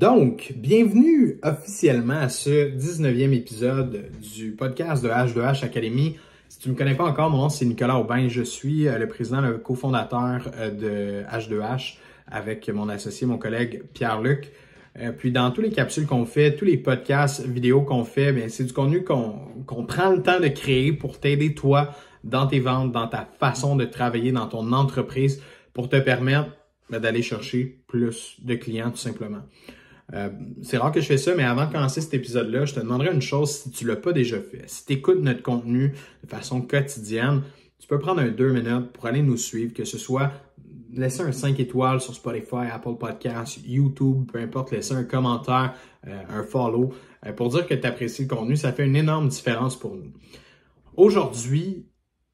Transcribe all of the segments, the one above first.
Donc, bienvenue officiellement à ce 19e épisode du podcast de H2H Academy. Si tu ne me connais pas encore, mon nom c'est Nicolas Aubin. Je suis euh, le président, le cofondateur euh, de H2H avec mon associé, mon collègue Pierre-Luc. Euh, puis dans tous les capsules qu'on fait, tous les podcasts, vidéos qu'on fait, c'est du contenu qu'on prend le temps de créer pour t'aider toi dans tes ventes, dans ta façon de travailler dans ton entreprise pour te permettre ben, d'aller chercher plus de clients tout simplement. Euh, c'est rare que je fais ça, mais avant de commencer cet épisode-là, je te demanderais une chose si tu ne l'as pas déjà fait. Si tu écoutes notre contenu de façon quotidienne, tu peux prendre un deux minutes pour aller nous suivre, que ce soit laisser un 5 étoiles sur Spotify, Apple Podcasts, YouTube, peu importe, laisser un commentaire, euh, un follow, euh, pour dire que tu apprécies le contenu. Ça fait une énorme différence pour nous. Aujourd'hui,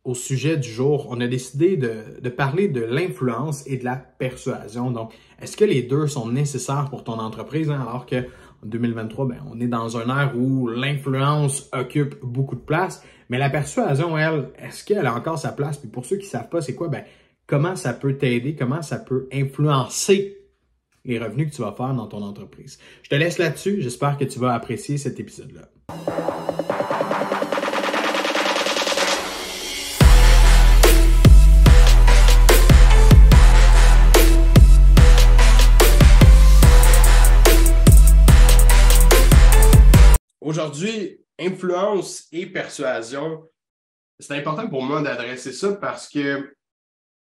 au sujet du jour, on a décidé de, parler de l'influence et de la persuasion. Donc, est-ce que les deux sont nécessaires pour ton entreprise, hein? alors que en 2023, ben, on est dans un ère où l'influence occupe beaucoup de place, mais la persuasion, elle, est-ce qu'elle a encore sa place? Puis pour ceux qui ne savent pas, c'est quoi? Ben, comment ça peut t'aider? Comment ça peut influencer les revenus que tu vas faire dans ton entreprise? Je te laisse là-dessus. J'espère que tu vas apprécier cet épisode-là. Aujourd'hui, influence et persuasion, c'est important pour moi d'adresser ça parce que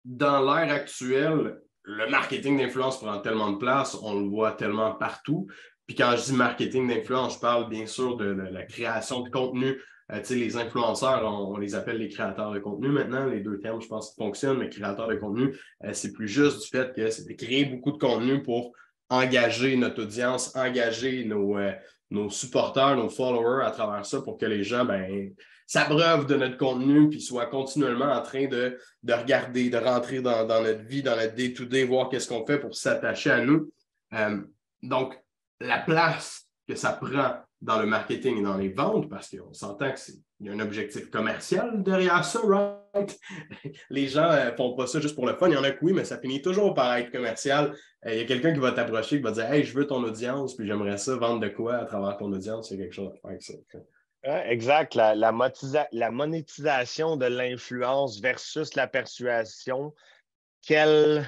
dans l'ère actuelle, le marketing d'influence prend tellement de place, on le voit tellement partout. Puis quand je dis marketing d'influence, je parle bien sûr de, la création de contenu. Euh, les influenceurs, on, les appelle les créateurs de contenu maintenant. Les deux termes, je pense, fonctionnent, mais créateurs de contenu, euh, c'est plus juste du fait que c'est de créer beaucoup de contenu pour engager notre audience, engager nos, euh, nos supporters, nos followers à travers ça pour que les gens ben, s'abreuvent de notre contenu puis soient continuellement en train de, de regarder, de rentrer dans, notre vie, dans notre day-to-day, voir qu'est-ce qu'on fait pour s'attacher à nous. Euh, donc, la place que ça prend dans le marketing et dans les ventes, parce qu'on s'entend qu'il y a un objectif commercial derrière ça, right? Les gens ne euh, font pas ça juste pour le fun. Il y en a que oui, mais ça finit toujours par être commercial. Euh, il y a quelqu'un qui va t'approcher, qui va dire Hey, je veux ton audience, puis j'aimerais ça vendre de quoi à travers ton audience. Il y a quelque chose à faire avec ça. exact. La, la, monétisation de l'influence versus la persuasion. Quelle,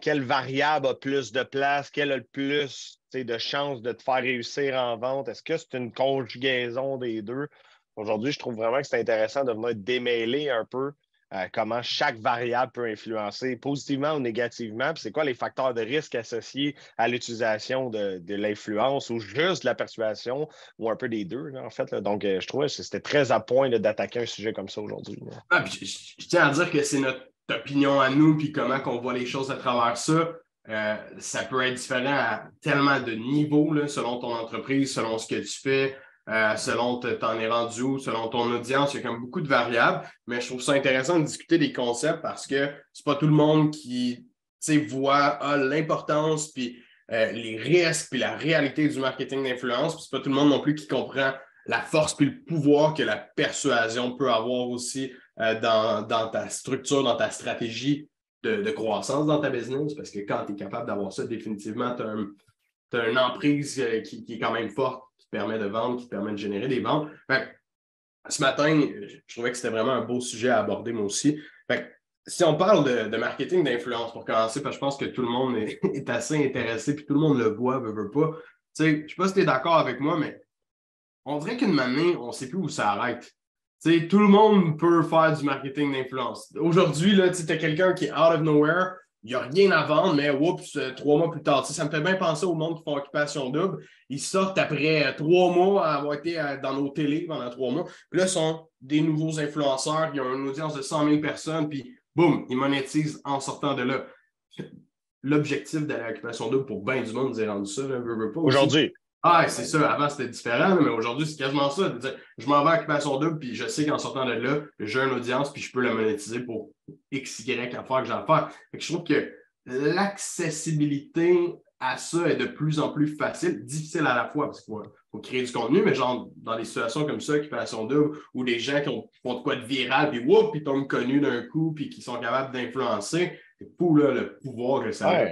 quelle variable a plus de place? Quelle a le plus de chances de te faire réussir en vente? Est-ce que c'est une conjugaison des deux? Aujourd'hui, je trouve vraiment que c'est intéressant de venir démêler un peu euh, comment chaque variable peut influencer positivement ou négativement, puis c'est quoi les facteurs de risque associés à l'utilisation de, l'influence ou juste de la persuasion ou un peu des deux, en fait. Donc, euh, je trouvais que c'était très à point d'attaquer un sujet comme ça aujourd'hui. Ah, je, tiens à dire que c'est notre opinion à nous, puis comment on voit les choses à travers ça. Euh, ça peut être différent à tellement de niveaux selon ton entreprise, selon ce que tu fais, euh, selon t'en es rendu où, selon ton audience. Il y a comme beaucoup de variables, mais je trouve ça intéressant de discuter des concepts parce que c'est pas tout le monde qui voit ah, l'importance puis euh, les risques puis la réalité du marketing d'influence. Puis c'est pas tout le monde non plus qui comprend la force puis le pouvoir que la persuasion peut avoir aussi dans, dans ta structure, dans ta stratégie de, croissance dans ta business, parce que quand tu es capable d'avoir ça, définitivement, tu as, une emprise euh, qui, est quand même forte, qui te permet de vendre, qui te permet de générer des ventes. ce matin, je trouvais que c'était vraiment un beau sujet à aborder, moi aussi. si on parle de, marketing d'influence, pour commencer, parce que je pense que tout le monde est, assez intéressé, puis tout le monde le voit, veut, veut pas. je ne sais pas si tu es d'accord avec moi, mais on dirait qu'une année, on ne sait plus où ça arrête tout le monde peut faire du marketing d'influence. Aujourd'hui, tu as quelqu'un qui est out of nowhere, il n'y a rien à vendre, mais oups, euh, trois mois plus tard. Ça me fait bien penser au monde qui font occupation double. Ils sortent après euh, trois mois à avoir été euh, dans nos télés pendant trois mois. Puis là, ce sont des nouveaux influenceurs, ils ont une audience de 100 000 personnes, puis boum, ils monétisent en sortant de là. L'objectif de l'occupation double pour bien du monde, c'est rendu ça. Aujourd'hui. Ah, c'est ça. Avant, c'était différent, mais aujourd'hui, c'est quasiment ça. Je m'en vais à Occupation Double, puis je sais qu'en sortant de là, j'ai une audience, puis je peux la monétiser pour X, Y affaires que j'ai à je trouve que l'accessibilité à ça est de plus en plus facile, difficile à la fois, parce qu'il faut, créer du contenu, mais genre dans des situations comme ça, Occupation Double, où des gens qui ont, font de quoi de viral, puis whoop, ils tombent connus d'un coup, puis qui sont capables d'influencer, c'est fou, là, le pouvoir que ça a.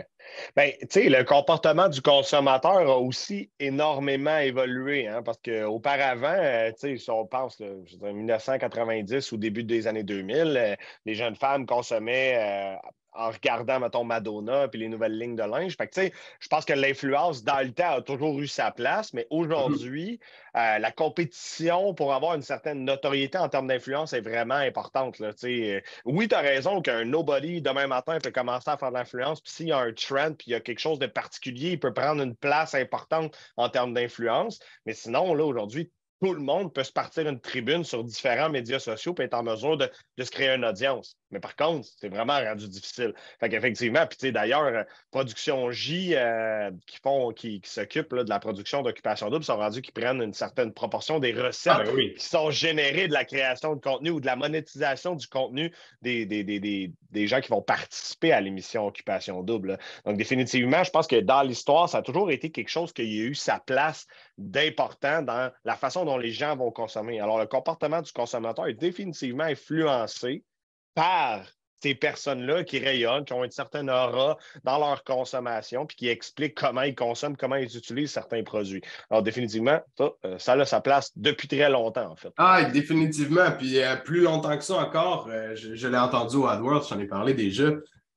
Bien, tu sais, le comportement du consommateur a aussi énormément évolué, hein, parce qu'auparavant, euh, tu sais, si on pense, là, en 1990 ou début des années 2000, euh, les jeunes femmes consommaient euh, en regardant, mettons, Madonna puis les nouvelles lignes de linge. Fait je pense que l'influence dans le temps a toujours eu sa place, mais aujourd'hui, euh, la compétition pour avoir une certaine notoriété en termes d'influence est vraiment importante. Là, oui, tu as raison qu'un nobody demain matin peut commencer à faire de l'influence, puis s'il y a un trend, puis il y a quelque chose de particulier, il peut prendre une place importante en termes d'influence. Mais sinon, là, aujourd'hui, tout le monde peut se partir une tribune sur différents médias sociaux et être en mesure de, se créer une audience. Mais par contre, c'est vraiment rendu difficile. Fait qu'effectivement, puis tu sais, d'ailleurs, euh, Production J euh, qui font, qui, s'occupent de la production d'occupation double sont rendus qui prennent une certaine proportion des recettes ah, ben qui sont générées de la création de contenu ou de la monétisation du contenu des, des, gens qui vont participer à l'émission Occupation Double. Donc, définitivement, je pense que dans l'histoire, ça a toujours été quelque chose qui a eu sa place d'important dans la façon dont les gens vont consommer. Alors, le comportement du consommateur est définitivement influencé par ces personnes-là qui rayonnent, qui ont une certaine aura dans leur consommation, puis qui expliquent comment ils consomment, comment ils utilisent certains produits. Alors, définitivement, ça, euh, ça a sa place depuis très longtemps, en fait. Ah, définitivement. Puis euh, plus longtemps que ça encore, euh, je, l'ai entendu au AdWords, j'en ai parlé déjà,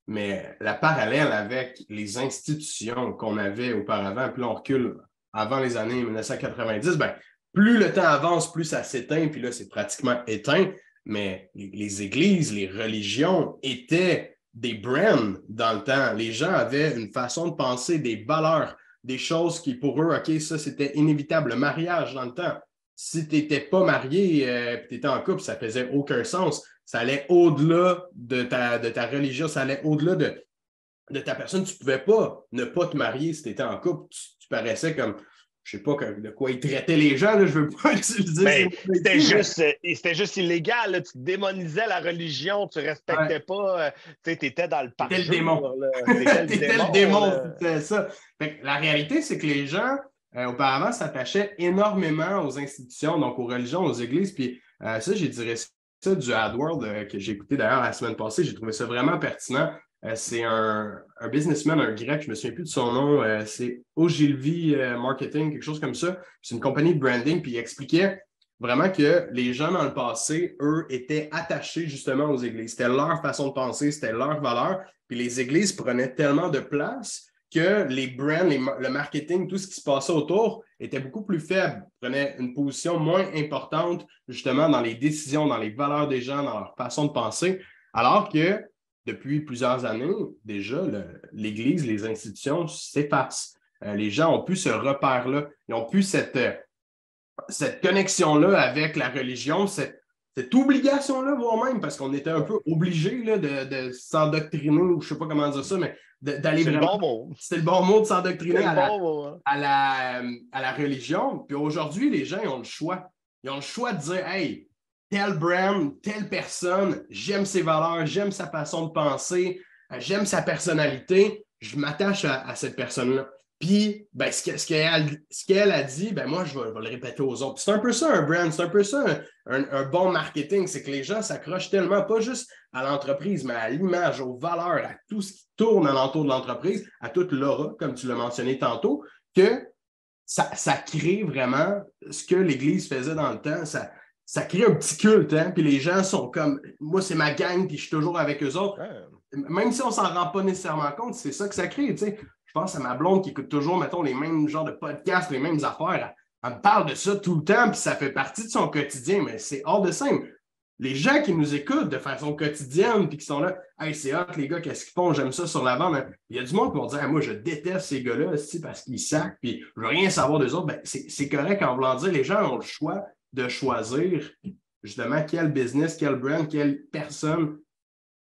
mais la parallèle avec les institutions qu'on avait auparavant, puis on recule avant les années 1990, ben, plus le temps avance, plus ça s'éteint, puis là, c'est pratiquement éteint. Mais les, églises, les religions étaient des brands dans le temps. Les gens avaient une façon de penser, des valeurs, des choses qui pour eux, OK, ça c'était inévitable. Le mariage dans le temps. Si tu n'étais pas marié euh, tu étais en couple, ça faisait aucun sens. Ça allait au-delà de ta, de ta religion, ça allait au-delà de, de ta personne. Tu ne pouvais pas ne pas te marier si tu étais en couple. tu paraissais comme je sais pas de quoi ils traitaient les gens, là, je veux pas utiliser ben, C'était juste, euh, juste, illégal, tu démonisais la religion, tu respectais pas, euh, tu étais dans le parcours. T'étais le démon. T'étais le démon, c'était ça. la réalité, c'est que les gens, euh, auparavant, s'attachaient énormément aux institutions, donc aux religions, aux églises, puis ça, j'ai tiré ça du AdWorld que j'ai écouté d'ailleurs la semaine passée, j'ai trouvé ça vraiment pertinent. Euh, c'est un, businessman, un grec, je ne me souviens plus de son nom, euh, c'est Ogilvy euh, Marketing, quelque chose comme ça. C'est une compagnie de branding, puis il expliquait vraiment que les gens dans le passé, eux, étaient attachés justement aux églises. C'était leur façon de penser, c'était leur valeur. Puis les églises prenaient tellement de place que les brands, le marketing, tout ce qui se passait autour était beaucoup plus faible, prenait une position moins importante justement dans les décisions, dans les valeurs des gens, dans leur façon de penser. Alors que depuis plusieurs années, déjà, l'Église, les institutions s'effacent. Euh, les gens ont plus ce repère-là. Ils ont plus cette, euh, cette connexion-là avec la religion, cette, obligation-là, voire même, parce qu'on était un peu obligé de, s'endoctriner, ou je ne sais pas comment dire ça, mais d'aller vraiment. le bon mot. C'était le bon mot de s'endoctriner à, hein. à, la, à la religion. Puis aujourd'hui, les gens ils ont le choix. Ils ont le choix de dire Hey, tel brand, telle personne, j'aime ses valeurs, j'aime sa façon de penser, euh, j'aime sa personnalité, je m'attache à, cette personne-là. Puis, ben, ce qu'elle a dit, ben, moi, je vais, le répéter aux autres. C'est un peu ça, un brand, c'est un peu ça, un, bon marketing. C'est que les gens s'accrochent tellement, pas juste à l'entreprise, mais à l'image, aux valeurs, à tout ce qui tourne alentour de l'entreprise, à toute l'aura, comme tu l'as mentionné tantôt, que ça, ça crée vraiment ce que l'Église faisait dans le temps. Ça crée un petit culte, hein? Puis les gens sont comme, moi, c'est ma gang, puis je suis toujours avec eux autres. Même si on s'en rend pas nécessairement compte, c'est ça que ça crée, tu sais. Je pense à ma blonde qui écoute toujours, mettons, les mêmes genres de podcasts, les mêmes affaires. Elle, me parle de ça tout le temps, puis ça fait partie de son quotidien, mais c'est hors de simple. Les gens qui nous écoutent de façon quotidienne, puis qui sont là, hey, c'est hot, les gars, qu'est-ce qu'ils font? J'aime ça sur la bande. Il y a du monde qui vont dire, moi, je déteste ces gars-là, parce qu'ils sacent, puis je veux rien savoir des autres. Ben, c'est correct en voulant dire, les gens ont le choix de choisir justement quel business, quel brand, quelle personne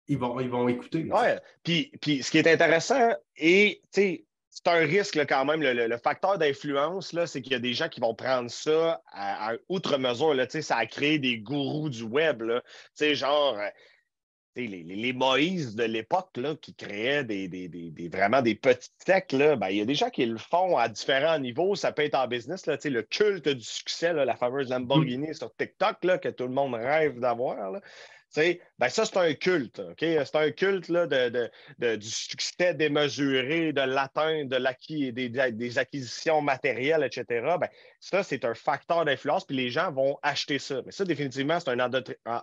ils vont, ils vont écouter. Oui, puis, puis ce qui est intéressant, et c'est un risque quand même, le, facteur d'influence, c'est qu'il y a des gens qui vont prendre ça à, outre mesure. Là, ça a créé des gourous du web. Là, genre, les, Moïse de l'époque qui créaient des, vraiment des petits techs, ben, il y a des gens qui le font à différents niveaux. Ça peut être en business, là, le culte du succès, la fameuse Lamborghini sur TikTok là, que tout le monde rêve d'avoir. Ben ça, c'est un culte. C'est un culte là, de, du succès démesuré, de l'atteinte, de l'acquis, des, des, acquisitions matérielles, etc. Ben, ça, c'est un facteur d'influence, puis les gens vont acheter ça. Mais ça, définitivement, c'est un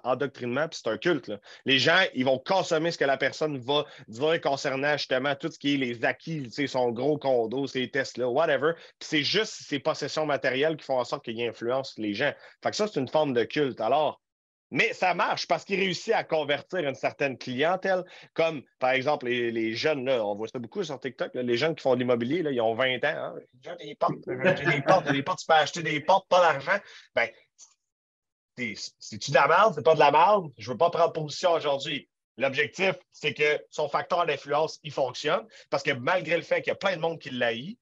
endoctrinement, puis c'est un culte. Les gens, ils vont consommer ce que la personne va dire concernant justement tout ce qui est les acquis, son gros condo, ses Tesla, whatever. Puis c'est juste ces possessions matérielles qui font en sorte qu'il influence les gens. Fait que ça, c'est une forme de culte. Alors, mais ça marche parce qu'il réussit à convertir une certaine clientèle, comme par exemple les, jeunes, là, on voit ça beaucoup sur TikTok, les jeunes qui font de l'immobilier, ils ont 20 ans. Hein, des portes, j'ai des portes, des portes, tu peux acheter des portes, pas d'argent. Ben, c'est-tu de la merde? C'est pas de la merde? Je veux pas prendre position aujourd'hui. L'objectif, c'est que son facteur d'influence, il fonctionne parce que malgré le fait qu'il y a plein de monde qui l'haït,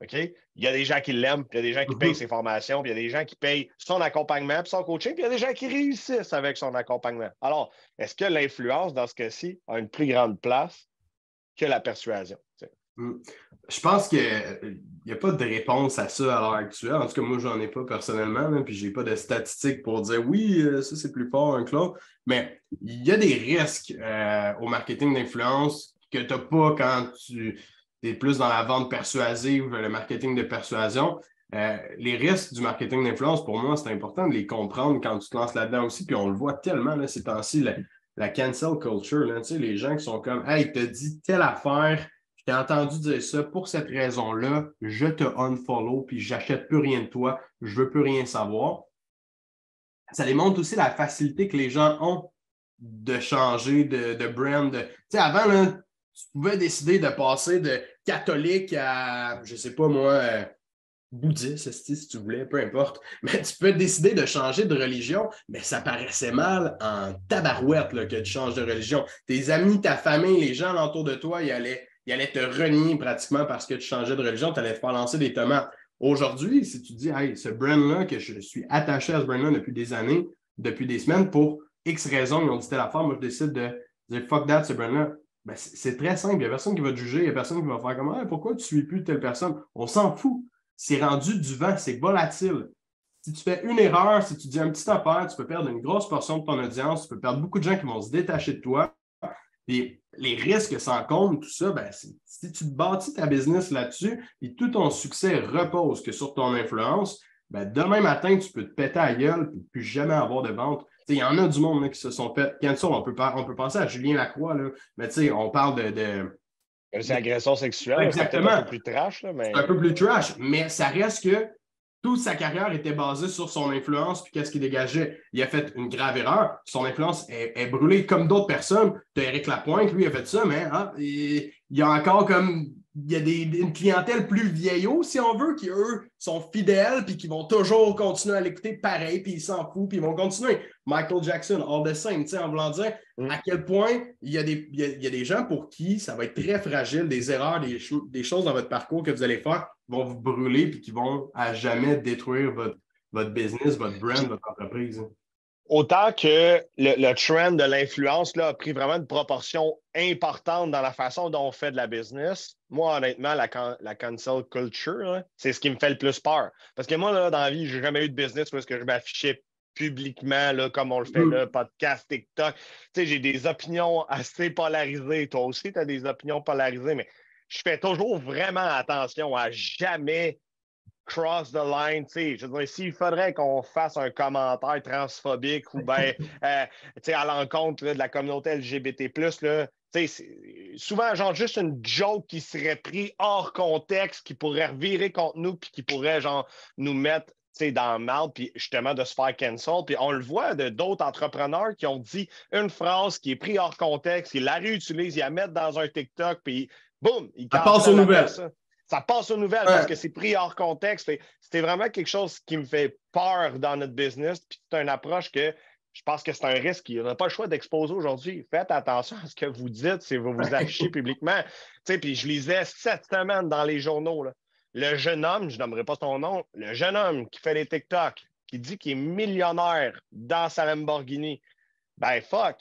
il y a des gens qui l'aiment, puis il y a des gens qui payent mm-hmm. ses formations, puis il y a des gens qui payent son accompagnement, puis son coaching, puis il y a des gens qui réussissent avec son accompagnement. Alors, est-ce que l'influence, dans ce cas-ci, a une plus grande place que la persuasion? Mm. Je pense qu'il n'y a pas de réponse à ça à l'heure actuelle. En tout cas, moi, je n'en ai pas personnellement, puis je n'ai pas de statistiques pour dire oui, euh, ça c'est plus fort que l'autre. Mais il y a des risques euh, au marketing d'influence que tu n'as pas quand tu plus dans la vente persuasive, le marketing de persuasion. Euh, les risques du marketing d'influence, pour moi, c'est important de les comprendre quand tu te lances là-dedans aussi. Puis on le voit tellement là, ces temps-ci, la, cancel culture, là, les gens qui sont comme Hey, te dit telle affaire, je t'ai entendu dire ça pour cette raison-là, je te unfollow, puis j'achète plus rien de toi, je veux plus rien savoir. Ça démontre aussi la facilité que les gens ont de changer de, de brand. Tu sais, avant, là, tu pouvais décider de passer de catholique à, je sais pas moi, euh, bouddhiste, si tu voulais, peu importe. Mais tu peux décider de changer de religion, mais ça paraissait mal en tabarouette que tu changes de religion. Tes amis, ta famille, les gens autour de toi, ils allaient, ils allaient te renier pratiquement parce que tu changeais de religion, tu allais te faire lancer des tomates. Aujourd'hui, si tu dis, hey, ce brand-là, que je suis attaché à ce brand-là depuis des années, depuis des semaines, pour X raisons, ils ont dit telle affaire, moi je décide de dire fuck that, ce brand-là. Ben, c'est très simple. Il n'y a personne qui va te juger, il n'y a personne qui va faire comme pourquoi tu ne suis plus telle personne? On s'en fout. C'est rendu du vent, c'est volatile. Si tu fais une erreur, si tu dis un petit affaire, tu peux perdre une grosse portion de ton audience, tu peux perdre beaucoup de gens qui vont se détacher de toi. Les risques sans compte, tout ça, ben, si tu bâtis ta business là-dessus et tout ton succès repose que sur ton influence, ben, demain matin, tu peux te péter à gueule et plus jamais avoir de vente. Il y en a du monde qui se sont fait. On peut, on peut penser à Julien Lacroix, là, mais on parle de. de... C'est agression sexuelle. Exactement. un peu plus trash. mais... un peu plus trash, mais ça reste que toute sa carrière était basée sur son influence puis qu'est-ce qu'il dégageait. Il a fait une grave erreur. Son influence est, brûlée comme d'autres personnes. Tu as Eric Lapointe, lui, a fait ça, mais hein, il y a encore comme il y a des, une clientèle plus vieillot, si on veut, qui, eux, sont fidèles, puis qui vont toujours continuer à l'écouter pareil, puis ils s'en foutent, puis ils vont continuer. Michael Jackson, all the same, en voulant dire mm. à quel point il y, a des, il, y a, des gens pour qui ça va être très fragile, des erreurs, des, des choses dans votre parcours que vous allez faire vont vous brûler, puis qui vont à jamais détruire votre, votre business, votre brand, votre entreprise. Autant que le, trend de l'influence a pris vraiment une proportion importante dans la façon dont on fait de la business, moi, honnêtement, la, la cancel culture, c'est ce qui me fait le plus peur. Parce que moi, là, dans la vie, je n'ai jamais eu de business parce que je m'affichais publiquement, là, comme on le fait là, podcast, TikTok. J'ai des opinions assez polarisées. Toi aussi, tu as des opinions polarisées, mais je fais toujours vraiment attention à jamais cross the line, tu sais, s'il faudrait qu'on fasse un commentaire transphobique ou bien, euh, tu sais, à l'encontre de la communauté LGBT+, là, tu sais, souvent, genre, juste une joke qui serait pris hors contexte, qui pourrait revirer contre nous, puis qui pourrait, genre, nous mettre dans le mal, puis justement de se faire cancel. Puis on le voit de d'autres entrepreneurs qui ont dit une phrase qui est prise hors contexte, ils la réutilisent, ils la mettent dans un TikTok, puis boum, ils passe aux nouvelles ça passe aux nouvelles parce que c'est pris hors contexte. C'était vraiment quelque chose qui me fait peur dans notre business. Puis c'est une approche que je pense que c'est un risque. Il n'y a pas le choix d'exposer aujourd'hui. Faites attention à ce que vous dites si vous vous affichez publiquement. Puis je lisais cette semaine dans les journaux. Le jeune homme, je nommerai pas son nom, le jeune homme qui fait les TikTok, qui dit qu'il est millionnaire dans sa Lamborghini. Ben fuck,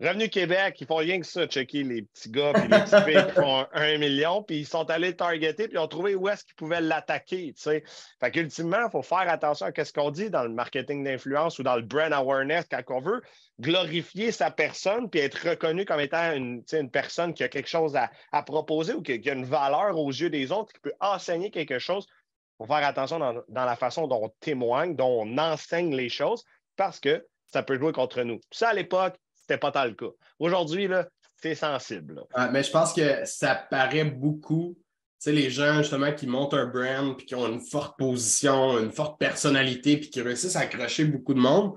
Revenu Québec, ils font rien que ça, checker les petits gars et les petits filles qui font un, million, puis ils sont allés le targeter, puis ils ont trouvé où est-ce qu'ils pouvaient l'attaquer. Fait qu'ultimement, il faut faire attention à ce qu'on dit dans le marketing d'influence ou dans le brand awareness quand on veut glorifier sa personne puis être reconnu comme étant une, personne qui a quelque chose à, proposer ou qui, a une valeur aux yeux des autres, qui peut enseigner quelque chose. Il faut faire attention dans la façon dont on témoigne, dont on enseigne les choses, parce que ça peut jouer contre nous. Ça, à l'époque, c'était pas tant le cas. Aujourd'hui, c'est sensible. mais je pense que ça paraît beaucoup. Tu sais, les gens, justement, qui montent un brand, puis qui ont une forte position, une forte personnalité, puis qui réussissent à accrocher beaucoup de monde.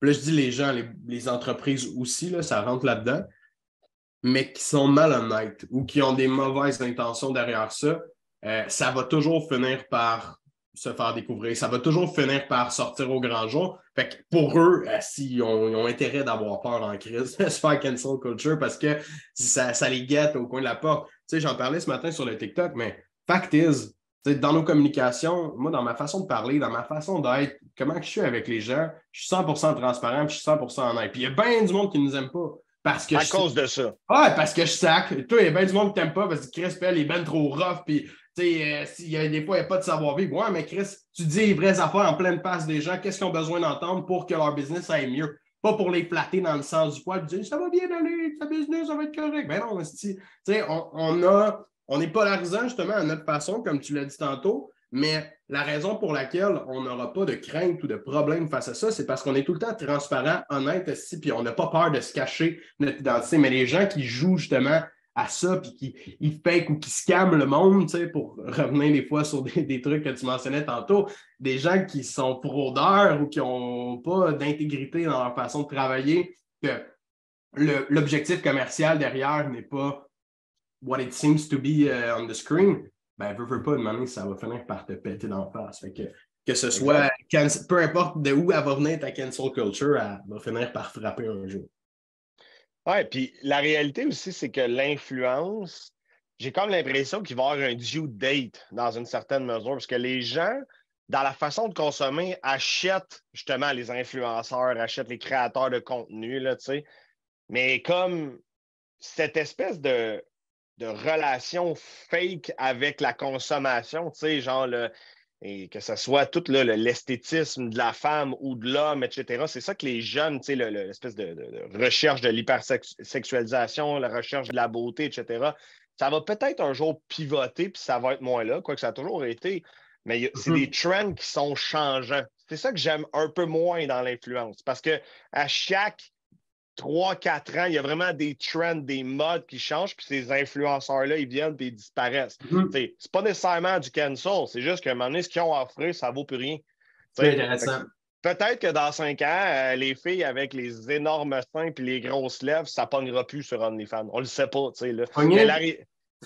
Puis là, je dis les gens, les, entreprises aussi, là, ça rentre là-dedans, mais qui sont malhonnêtes ou qui ont des mauvaises intentions derrière ça, euh, ça va toujours finir par se faire découvrir. Ça va toujours finir par sortir au grand jour. Fait que pour eux, euh, s'ils ont, intérêt d'avoir peur en crise, se faire cancel culture parce que ça, ça les guette au coin de la porte. Tu sais, j'en parlais ce matin sur le TikTok, mais fact is, dans nos communications, moi, dans ma façon de parler, dans ma façon d'être, comment je suis avec les gens, je suis 100% transparent, je suis 100% honnête. Puis il y a bien du monde qui ne nous aime pas. Parce que à cause de ça. Ouais, parce que je sac. Toi, il y a bien du monde qui t'aime pas parce que Chris Pell est ben trop rough. Puis euh, y a, des fois, il n'y a pas de savoir-vivre. Ouais, mais Chris, tu dis les vraies affaires en pleine face des gens. Qu'est-ce qu'ils ont besoin d'entendre pour que leur business aille mieux? Pas pour les flatter dans le sens du poil dire ça va bien aller, ta business, ça va être correct. Ben non, on, on, on est polarisant justement à notre façon, comme tu l'as dit tantôt, mais la raison pour laquelle on n'aura pas de crainte ou de problème face à ça, c'est parce qu'on est tout le temps transparent, honnête, puis on n'a pas peur de se cacher notre identité. Mais les gens qui jouent justement à ça, puis qui ils fake ou qui scamment le monde, pour revenir des fois sur des, trucs que tu mentionnais tantôt, des gens qui sont fraudeurs ou qui n'ont pas d'intégrité dans leur façon de travailler, que l'objectif commercial derrière n'est pas what it seems to be uh, on the screen, ben, veux, veux pas, demander ça va finir par te péter dans face. Fait que, que ce soit, peu importe de où elle va venir ta cancel culture, elle va finir par frapper un jour. Oui, puis la réalité aussi, c'est que l'influence, j'ai comme l'impression qu'il va y avoir un due date dans une certaine mesure, parce que les gens, dans la façon de consommer, achètent justement les influenceurs, achètent les créateurs de contenu, là, tu sais. Mais comme cette espèce de, de relation fake avec la consommation, tu sais, genre le, et que ce soit tout l'esthétisme de la femme ou de l'homme, etc. C'est ça que les jeunes, l'espèce de, de, recherche de l'hypersexualisation, la recherche de la beauté, etc. Ça va peut-être un jour pivoter, puis ça va être moins là, quoique ça a toujours été. Mais c'est mm-hmm. des trends qui sont changeants. C'est ça que j'aime un peu moins dans l'influence. Parce que à chaque 3-4 ans, il y a vraiment des trends, des modes qui changent, puis ces influenceurs-là, ils viennent et ils disparaissent. Mm-hmm. C'est pas nécessairement du cancel, c'est juste qu'à un moment donné, ce qu'ils ont offert, ça vaut plus rien. C'est intéressant. Peut-être que dans 5 ans, euh, les filles avec les énormes seins et les grosses lèvres, ça pognera plus sur OnlyFans. On le sait pas, tu sais. Là.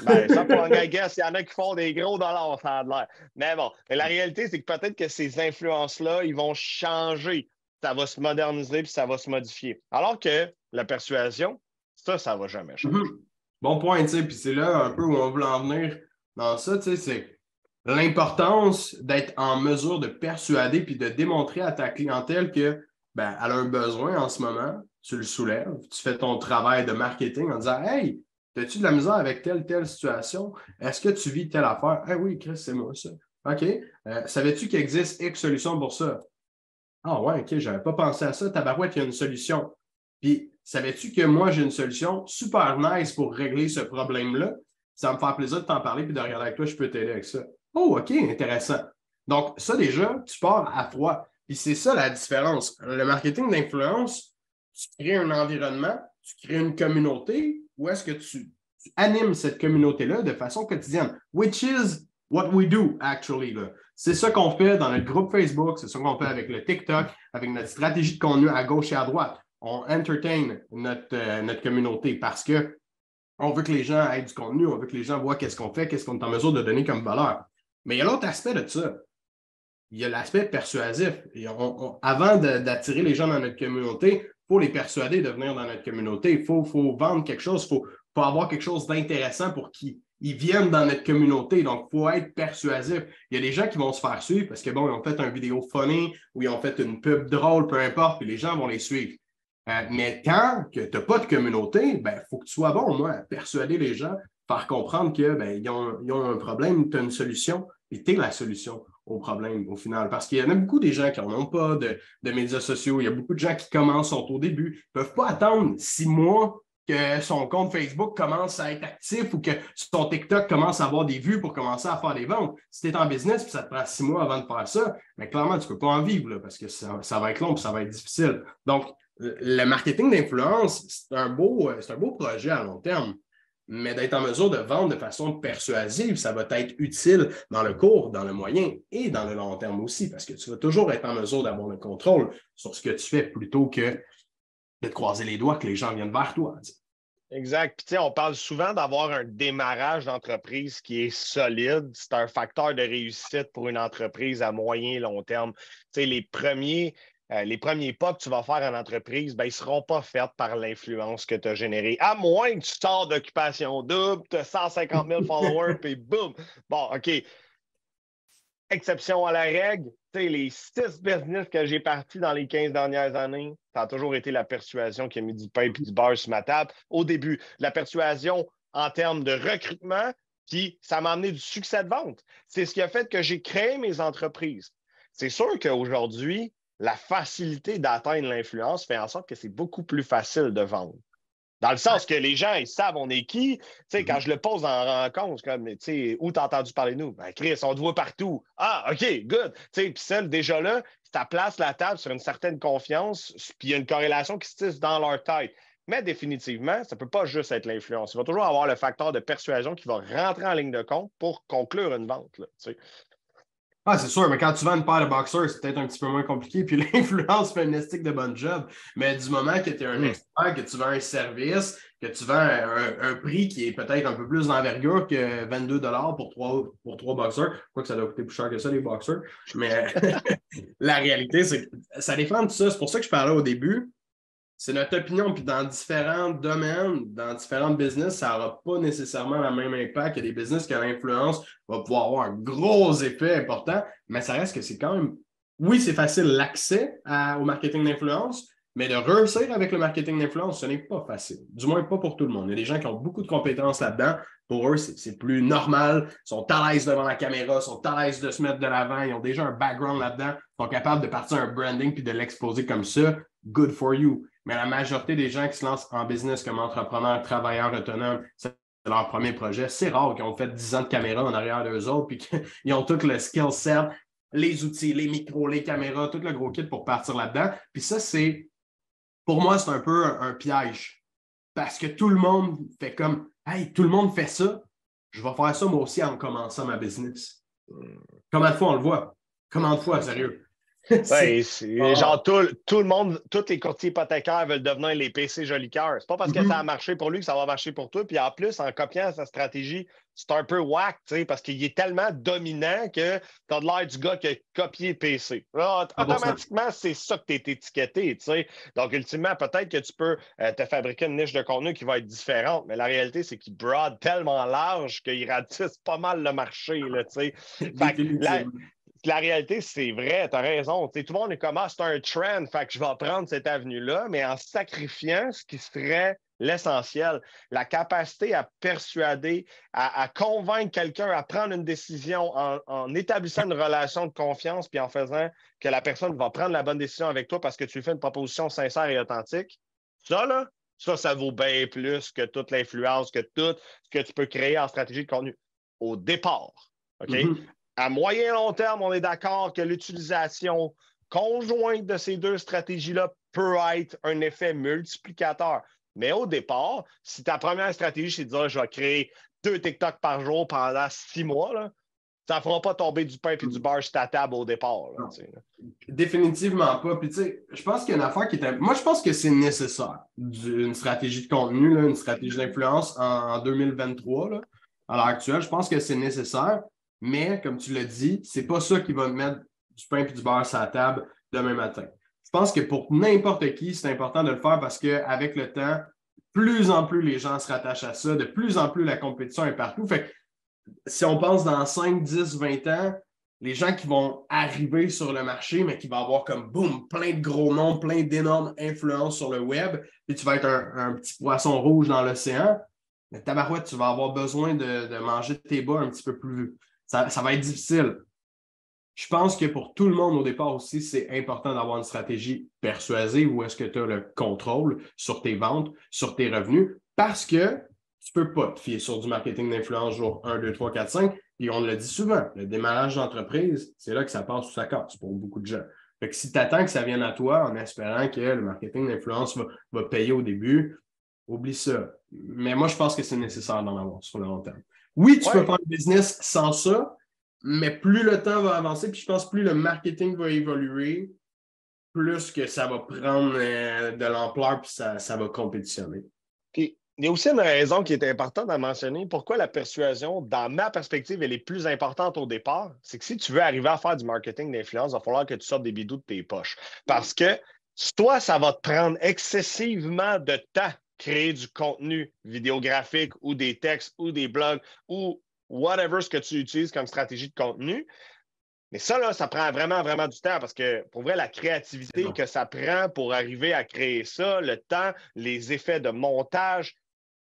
Ben, ça pogne, I guess. Il y en a qui font des gros dollars, ça a l'air. Mais bon, la réalité, c'est que peut-être que ces influences-là, ils vont changer ça va se moderniser puis ça va se modifier. Alors que la persuasion, ça, ça va jamais changer. Mhm. Bon point, tu sais, puis c'est là un peu où on veut en venir dans ça, tu sais, c'est l'importance d'être en mesure de persuader puis de démontrer à ta clientèle que ben, elle a un besoin en ce moment, tu le soulèves, tu fais ton travail de marketing en disant Hey, as-tu de la misère avec telle, telle situation? Est-ce que tu vis telle affaire? Ah oui, Chris, c'est moi ça. OK. Euh, savais-tu qu'il existe X solutions pour ça? Ah ouais, OK, j'avais pas pensé à ça. Tabarouette, il y a une solution. Puis, savais-tu que moi, j'ai une solution super nice pour régler ce problème-là? Ça me fait plaisir de t'en parler puis de regarder avec toi, je peux t'aider avec ça. Oh, OK, intéressant. Donc, ça, déjà, tu pars à froid. Puis c'est ça la différence. Le marketing d'influence, tu crées un environnement, tu crées une communauté, ou est-ce que tu, tu animes cette communauté-là de façon quotidienne? Which is what we do, actually. C'est ça qu'on fait dans notre groupe Facebook, c'est ça qu'on fait avec le TikTok, avec notre stratégie de contenu à gauche et à droite. On entertain notre, euh, notre communauté parce que on veut que les gens aient du contenu, on veut que les gens voient qu'est-ce qu'on fait, qu'est-ce qu'on est en mesure de donner comme valeur. Mais il y a l'autre aspect de ça. Il y a l'aspect persuasif. avant d'attirer les gens dans notre communauté, il faut les persuader de venir dans notre communauté. Il faut, vendre quelque chose, il faut, avoir quelque chose d'intéressant pour qu'ils ils viennent dans notre communauté. Donc, il faut être persuasif. Il y a des gens qui vont se faire suivre parce que, bon, ils ont fait une vidéo funny ou ils ont fait une pub drôle, peu importe, puis les gens vont les suivre. Euh, mais quand tu n'as pas de communauté, il ben, faut que tu sois bon, moi, à persuader les gens, faire comprendre qu'ils ben, ont, ils ont un problème, tu as une solution, et tu es la solution au problème au final. Parce qu'il y en a beaucoup des gens qui n'en ont pas de, médias sociaux. Il y a beaucoup de gens qui commencent, au début, ne peuvent pas attendre six mois que son compte Facebook commence à être actif ou que son TikTok commence à avoir des vues pour commencer à faire des ventes. Si tu es en business et ça te prend six mois avant de faire ça, mais clairement, tu ne peux pas en vivre parce que ça, va être long et ça va être difficile. Donc, le marketing d'influence, c'est un, beau, un beau projet à long terme mais d'être en mesure de vendre de façon persuasive, ça va être utile dans le court, dans le moyen et dans le long terme aussi, parce que tu vas toujours être en mesure d'avoir le contrôle sur ce que tu fais plutôt que de te croiser les doigts que les gens viennent vers toi. Exact. Puis, on parle souvent d'avoir un démarrage d'entreprise qui est solide. C'est un facteur de réussite pour une entreprise à moyen et long terme. sais, les premiers euh, les premiers pas que tu vas faire en entreprise, ben, ils ne seront pas faits par l'influence que tu as générée. À moins que tu sors d'occupation double, tu as 150 000 followers, puis boum. Bon, OK. Exception à la règle, les six business que j'ai partis dans les 15 dernières années, ça a toujours été la persuasion qui a mis du pain et du beurre sur ma table. Au début, la persuasion en termes de recrutement, puis ça m'a amené du succès de vente. C'est ce qui a fait que j'ai créé mes entreprises. C'est sûr qu'aujourd'hui, la facilité d'atteindre l'influence fait en sorte que c'est beaucoup plus facile de vendre. Dans le sens que les gens, ils savent on est qui. Tu sais, quand mm-hmm. je le pose en rencontre, comme, tu sais, où t'as entendu parler de nous? Ben, Chris, on te voit partout. Ah, OK, good. Tu sais, puis celle, déjà là, ça place la table sur une certaine confiance, puis il y a une corrélation qui se tisse dans leur tête. Mais définitivement, ça ne peut pas juste être l'influence. Il va toujours avoir le facteur de persuasion qui va rentrer en ligne de compte pour conclure une vente. Là, ah, c'est sûr, mais quand tu vends une paire de boxers, c'est peut-être un petit peu moins compliqué. Puis l'influence fait un estique de bon job. Mais du moment que tu es un hmm. expert, que tu vends un service, que tu vends un, prix qui est peut-être un peu plus d'envergure que 22 pour trois, pour trois boxers, quoi que ça doit coûter plus cher que ça, les boxers. Mais la réalité, c'est que ça dépend de ça. C'est pour ça que je parlais au début c'est notre opinion. Puis dans différents domaines, dans différents business, ça n'aura pas nécessairement le même impact. Il y a des business que l'influence va pouvoir avoir un gros effet important, mais ça reste que c'est quand même. Oui, c'est facile l'accès au marketing d'influence, mais de réussir avec le marketing d'influence, ce n'est pas facile. Du moins, pas pour tout le monde. Il y a des gens qui ont beaucoup de compétences là-dedans. Pour eux, c'est plus normal. Ils sont à l'aise devant la caméra, ils sont à l'aise de se mettre de l'avant. Ils ont déjà un background là-dedans. Ils sont capables de partir un branding puis de l'exposer comme ça. Good for you. Mais la majorité des gens qui se lancent en business comme entrepreneurs, travailleurs autonomes, c'est leur premier projet. C'est rare qu'ils ont fait 10 ans de caméra en arrière d'eux autres, puis qu'ils ont tout le skill set, les outils, les micros, les caméras, tout le gros kit pour partir là-dedans. Puis ça, c'est, pour moi, c'est un peu un, piège. Parce que tout le monde fait comme, hey, tout le monde fait ça, je vais faire ça moi aussi en commençant ma business. Comment de fois on le voit? Comment de fois, sérieux? Ah. genre tout, le monde, tous les courtiers hypothécaires veulent devenir les PC joli cœur. C'est pas parce que mm-hmm. ça a marché pour lui que ça va marcher pour toi. Puis en plus, en copiant sa stratégie, c'est un peu whack, parce qu'il est tellement dominant que tu as l'air du gars qui a copié PC. automatiquement, c'est ça que tu es étiqueté. sais. Donc, ultimement, peut-être que tu peux euh, te fabriquer une niche de contenu qui va être différente, mais la réalité, c'est qu'il brode tellement large qu'il ratisse pas mal le marché. Là, fait la, la réalité, c'est vrai, tu as raison. tout le monde est comme, ah, c'est un trend, fait que je vais prendre cette avenue-là, mais en sacrifiant ce qui serait l'essentiel, la capacité à persuader, à, convaincre quelqu'un à prendre une décision en, établissant une relation de confiance, puis en faisant que la personne va prendre la bonne décision avec toi parce que tu lui fais une proposition sincère et authentique. Ça, là, ça, ça vaut bien plus que toute l'influence, que tout ce que tu peux créer en stratégie de contenu au départ. OK? Mm-hmm à moyen et long terme, on est d'accord que l'utilisation conjointe de ces deux stratégies-là peut être un effet multiplicateur. Mais au départ, si ta première stratégie, c'est de dire je vais créer deux TikTok par jour pendant six mois, ça ne fera pas tomber du pain et du beurre sur ta table au départ. Définitivement pas. Puis, je pense qu'il y a une affaire qui est. Moi, je pense que c'est nécessaire, une stratégie de contenu, une stratégie d'influence en, 2023. à l'heure actuelle, je pense que c'est nécessaire. Mais, comme tu l'as dit, ce n'est pas ça qui va mettre du pain et du beurre sur la table demain matin. Je pense que pour n'importe qui, c'est important de le faire parce qu'avec le temps, plus en plus les gens se rattachent à ça, de plus en plus la compétition est partout. Fait si on pense dans 5, 10, 20 ans, les gens qui vont arriver sur le marché, mais qui vont avoir comme boum, plein de gros noms, plein d'énormes influences sur le web, puis tu vas être un, petit poisson rouge dans l'océan, mais tabarouette, tu vas avoir besoin de, manger tes bas un petit peu plus. Ça, va être difficile. Je pense que pour tout le monde au départ aussi, c'est important d'avoir une stratégie persuasive où est-ce que tu as le contrôle sur tes ventes, sur tes revenus, parce que tu ne peux pas te fier sur du marketing d'influence jour 1, 2, 3, 4, 5. Puis on le dit souvent, le démarrage d'entreprise, c'est là que ça passe ou ça casse pour beaucoup de gens. Fait que si tu attends que ça vienne à toi en espérant que le marketing d'influence va, payer au début, oublie ça. Mais moi, je pense que c'est nécessaire d'en avoir sur le long terme. Oui, tu peux faire un business sans ça, mais plus le temps va avancer, puis je pense plus le marketing va évoluer, plus que ça va prendre euh, de l'ampleur, puis ça, ça va compétitionner. Puis il y a aussi une raison qui est importante à mentionner. Pourquoi la persuasion, dans ma perspective, elle est plus importante au départ? C'est que si tu veux arriver à faire du marketing d'influence, il va falloir que tu sortes des bidous de tes poches. Parce que soit ça va te prendre excessivement de temps créer du contenu vidéographique ou des textes ou des blogs ou whatever ce que tu utilises comme stratégie de contenu, mais ça, là, ça prend vraiment, vraiment du temps parce que pour vrai, la créativité que ça prend pour arriver à créer ça, le temps, les effets de montage,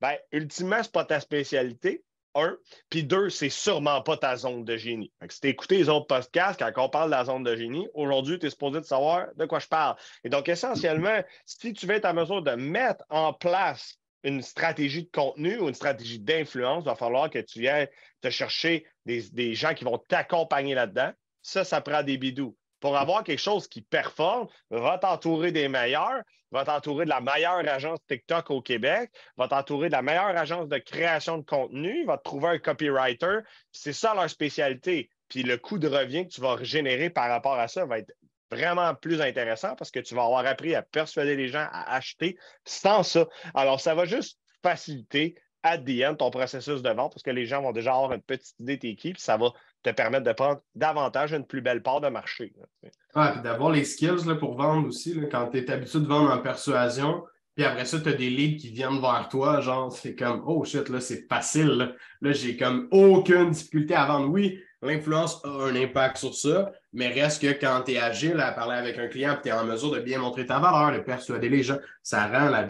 ben, ultimement, ce n'est pas ta spécialité. Un. Puis deux, c'est sûrement pas ta zone de génie. si tu écouté les autres podcasts, quand on parle de la zone de génie, aujourd'hui, tu es supposé de savoir de quoi je parle. Et donc, essentiellement, si tu veux être en mesure de mettre en place une stratégie de contenu ou une stratégie d'influence, il va falloir que tu viennes te chercher des, des gens qui vont t'accompagner là-dedans ça, ça prend des bidous. Pour avoir quelque chose qui performe, va t'entourer des meilleurs, va t'entourer de la meilleure agence TikTok au Québec, va t'entourer de la meilleure agence de création de contenu, va te trouver un copywriter. C'est ça leur spécialité. Puis le coût de revient que tu vas générer par rapport à ça va être vraiment plus intéressant parce que tu vas avoir appris à persuader les gens à acheter sans ça. Alors, ça va juste faciliter à the ton processus de vente parce que les gens vont déjà avoir une petite idée de tes équipes. Ça va te permettre de prendre davantage une plus belle part de marché. Oui, d'avoir les skills pour vendre aussi. quand tu es habitué de vendre en persuasion, puis après ça, tu as des leads qui viennent vers toi, genre, c'est comme, oh shit, là, c'est facile. Là, j'ai comme aucune difficulté à vendre. Oui, l'influence a un impact sur ça, mais reste que quand tu es agile à parler avec un client, tu es en mesure de bien montrer ta valeur, de persuader les gens, ça rend la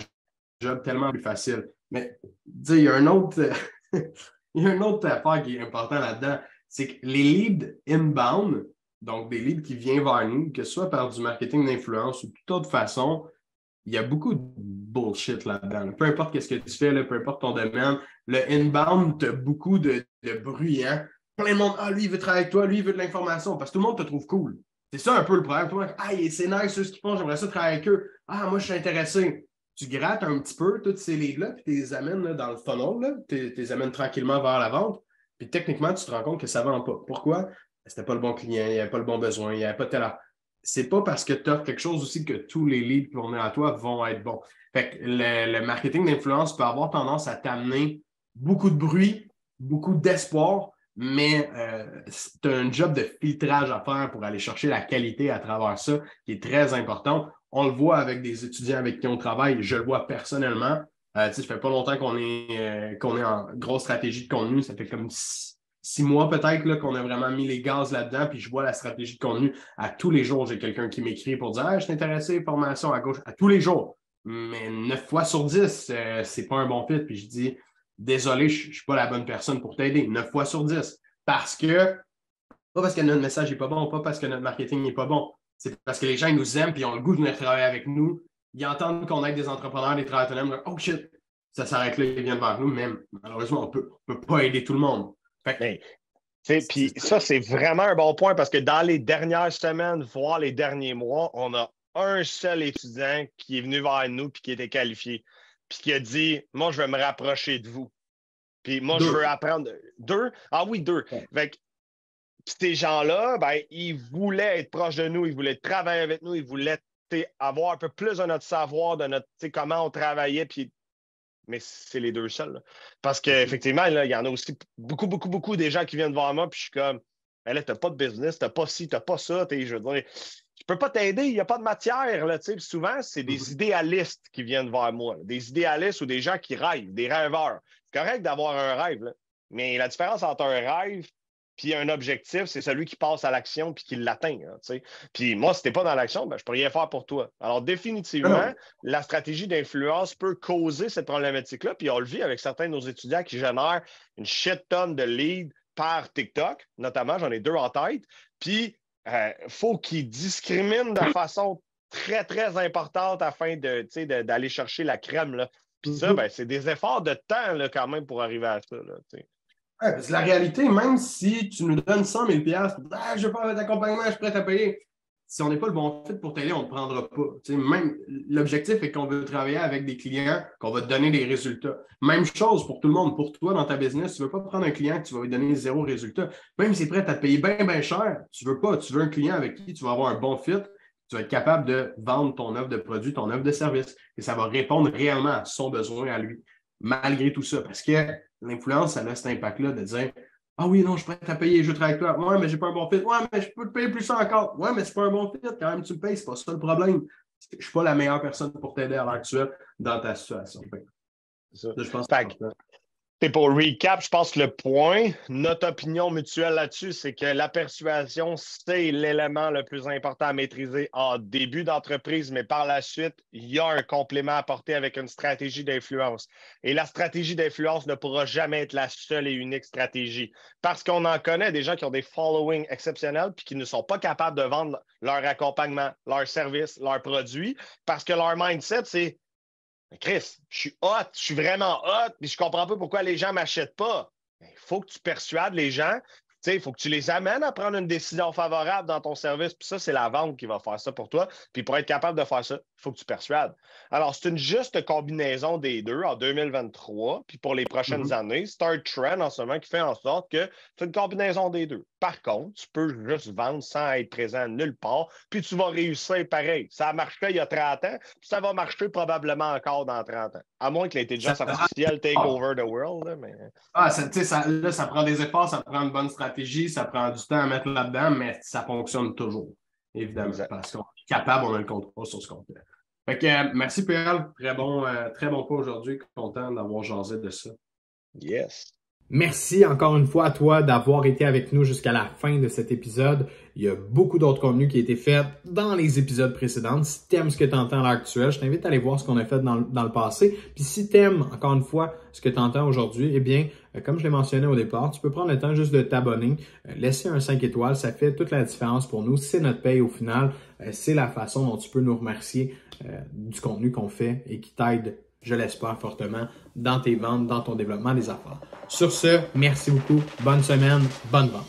job tellement plus facile. Mais, il y a un autre. il y a une autre affaire qui est importante là-dedans c'est que les leads inbound, donc des leads qui viennent vers nous, que ce soit par du marketing d'influence ou toute autre façon, il y a beaucoup de bullshit là-dedans. Peu importe ce que tu fais, peu importe ton domaine, le inbound, tu as beaucoup de, de bruyant. Plein de monde, ah, lui, il veut travailler avec toi, lui, il veut de l'information, parce que tout le monde te trouve cool. C'est ça un peu le problème. Tout le monde, ah, c'est nice ce qu'ils font, j'aimerais ça travailler avec eux. Ah, moi, je suis intéressé. Tu grattes un petit peu toutes ces leads-là, puis tu les amènes dans le funnel, tu les amènes tranquillement vers la vente. Techniquement, tu te rends compte que ça ne vend pas. Pourquoi? C'était pas le bon client, il n'y avait pas le bon besoin, il n'y avait pas tel. C'est pas parce que tu offres quelque chose aussi que tous les leads venir à toi vont être bons. Que le, marketing d'influence peut avoir tendance à t'amener beaucoup de bruit, beaucoup d'espoir, mais euh, c'est un job de filtrage à faire pour aller chercher la qualité à travers ça, qui est très important. On le voit avec des étudiants avec qui on travaille, je le vois personnellement. Euh, ça fait pas longtemps qu'on est, euh, est en grosse stratégie de contenu. Ça fait comme six, mois peut-être qu'on a vraiment mis les gaz là-dedans. Puis je vois la stratégie de contenu à tous les jours. J'ai quelqu'un qui m'écrit pour dire ah, Je suis intéressé, formation à gauche, à tous les jours. Mais neuf fois sur dix, euh, c'est pas un bon fit. Puis je dis Désolé, je ne suis pas la bonne personne pour t'aider. Neuf fois sur dix. Parce que, pas parce que notre message n'est pas bon, pas parce que notre marketing n'est pas bon. C'est parce que les gens ils nous aiment et ont le goût de venir travailler avec nous ils entendent qu'on aide des entrepreneurs, des travailleurs autonomes, oh shit, ça s'arrête là, ils viennent vers nous, mais malheureusement, on ne peut pas aider tout le monde. Puis ça, c'est vraiment un bon point parce que dans les dernières semaines, voire les derniers mois, on a un seul étudiant qui est venu vers nous puis qui était qualifié, puis qui a dit Moi, je veux me rapprocher de vous. Puis moi, je veux apprendre. Deux? Ah oui, deux. Fait ces gens-là, ben, ils voulaient être proches de nous, ils voulaient travailler avec nous, ils voulaient avoir un peu plus de notre savoir, de notre comment on travaillait, puis mais c'est les deux seuls. Parce qu'effectivement, il y en a aussi beaucoup, beaucoup, beaucoup des gens qui viennent voir moi, puis je suis comme, là, t'as pas de business, t'as pas ci, t'as pas ça, je veux dire, je peux pas t'aider, il n'y a pas de matière. Là, souvent, c'est des mm-hmm. idéalistes qui viennent voir moi, des idéalistes ou des gens qui rêvent, des rêveurs. C'est correct d'avoir un rêve, mais la différence entre un rêve puis un objectif, c'est celui qui passe à l'action puis qui l'atteint. Hein, puis moi, si tu n'es pas dans l'action, ben, je ne peux rien faire pour toi. Alors, définitivement, la stratégie d'influence peut causer cette problématique-là. Puis on le vit avec certains de nos étudiants qui génèrent une shit tonne de leads par TikTok, notamment, j'en ai deux en tête. Puis, il euh, faut qu'ils discriminent de façon très, très importante afin d'aller chercher la crème. Là. Puis ça, mm-hmm. ben, c'est des efforts de temps là, quand même pour arriver à ça. Là, la réalité, même si tu nous donnes 100 000 ah, je veux pas d'accompagnement, je suis prêt à payer. Si on n'est pas le bon fit pour t'aider, on ne te prendra pas. même l'objectif est qu'on veut travailler avec des clients, qu'on va te donner des résultats. Même chose pour tout le monde. Pour toi, dans ta business, tu ne veux pas prendre un client que tu vas lui donner zéro résultat. Même s'il est prêt à payer bien, bien cher, tu ne veux pas. Tu veux un client avec qui tu vas avoir un bon fit, tu vas être capable de vendre ton offre de produit, ton offre de service. Et ça va répondre réellement à son besoin à lui, malgré tout ça. Parce que l'influence, ça a cet impact-là de dire Ah oui, non, je suis prêt à payer, je travaille avec toi. Ouais, mais j'ai pas un bon fit. Ouais, mais je peux te payer plus ça encore. Ouais, mais c'est pas un bon fit. Quand même, tu me payes, c'est pas ça le problème. Je ne suis pas la meilleure personne pour t'aider à l'heure actuelle dans ta situation. Ça. Je pense que pour recap, je pense que le point, notre opinion mutuelle là-dessus, c'est que la persuasion, c'est l'élément le plus important à maîtriser en début d'entreprise, mais par la suite, il y a un complément à apporter avec une stratégie d'influence. Et la stratégie d'influence ne pourra jamais être la seule et unique stratégie parce qu'on en connaît des gens qui ont des followings exceptionnels puis qui ne sont pas capables de vendre leur accompagnement, leur service, leurs produits parce que leur mindset, c'est Chris, je suis hot, je suis vraiment hot, mais je comprends pas pourquoi les gens ne m'achètent pas. Il faut que tu persuades les gens il faut que tu les amènes à prendre une décision favorable dans ton service. Puis ça, c'est la vente qui va faire ça pour toi. Puis pour être capable de faire ça, faut que tu persuades. Alors, c'est une juste combinaison des deux en 2023. Puis pour les prochaines mm-hmm. années, c'est un trend en ce moment qui fait en sorte que c'est une combinaison des deux. Par contre, tu peux juste vendre sans être présent nulle part. Puis tu vas réussir pareil. Ça a marché il y a 30 ans. Puis ça va marcher probablement encore dans 30 ans. À moins que l'intelligence artificielle take over the world. mais... Ah, ça, ça, là, ça prend des efforts, ça prend une bonne stratégie ça prend du temps à mettre là-dedans, mais ça fonctionne toujours, évidemment, parce qu'on est capable, on a le contrôle sur ce qu'on fait. Fait que, euh, merci, Pierre. Très bon, euh, très bon pas aujourd'hui. Content d'avoir jasé de ça. Yes. Merci encore une fois à toi d'avoir été avec nous jusqu'à la fin de cet épisode. Il y a beaucoup d'autres contenus qui ont été faits dans les épisodes précédents. Si tu aimes ce que tu entends à l'heure actuelle, je t'invite à aller voir ce qu'on a fait dans, le passé. Puis si tu aimes, encore une fois, ce que tu entends aujourd'hui, eh bien, euh, comme je l'ai mentionné au départ, tu peux prendre le temps juste de t'abonner, euh, laisser un 5 étoiles, ça fait toute la différence pour nous. C'est notre paye au final. Euh, c'est la façon dont tu peux nous remercier du contenu qu'on fait et qui t'aide je l'espère fortement, dans tes ventes, dans ton développement des affaires. Sur ce, merci beaucoup, bonne semaine, bonne vente.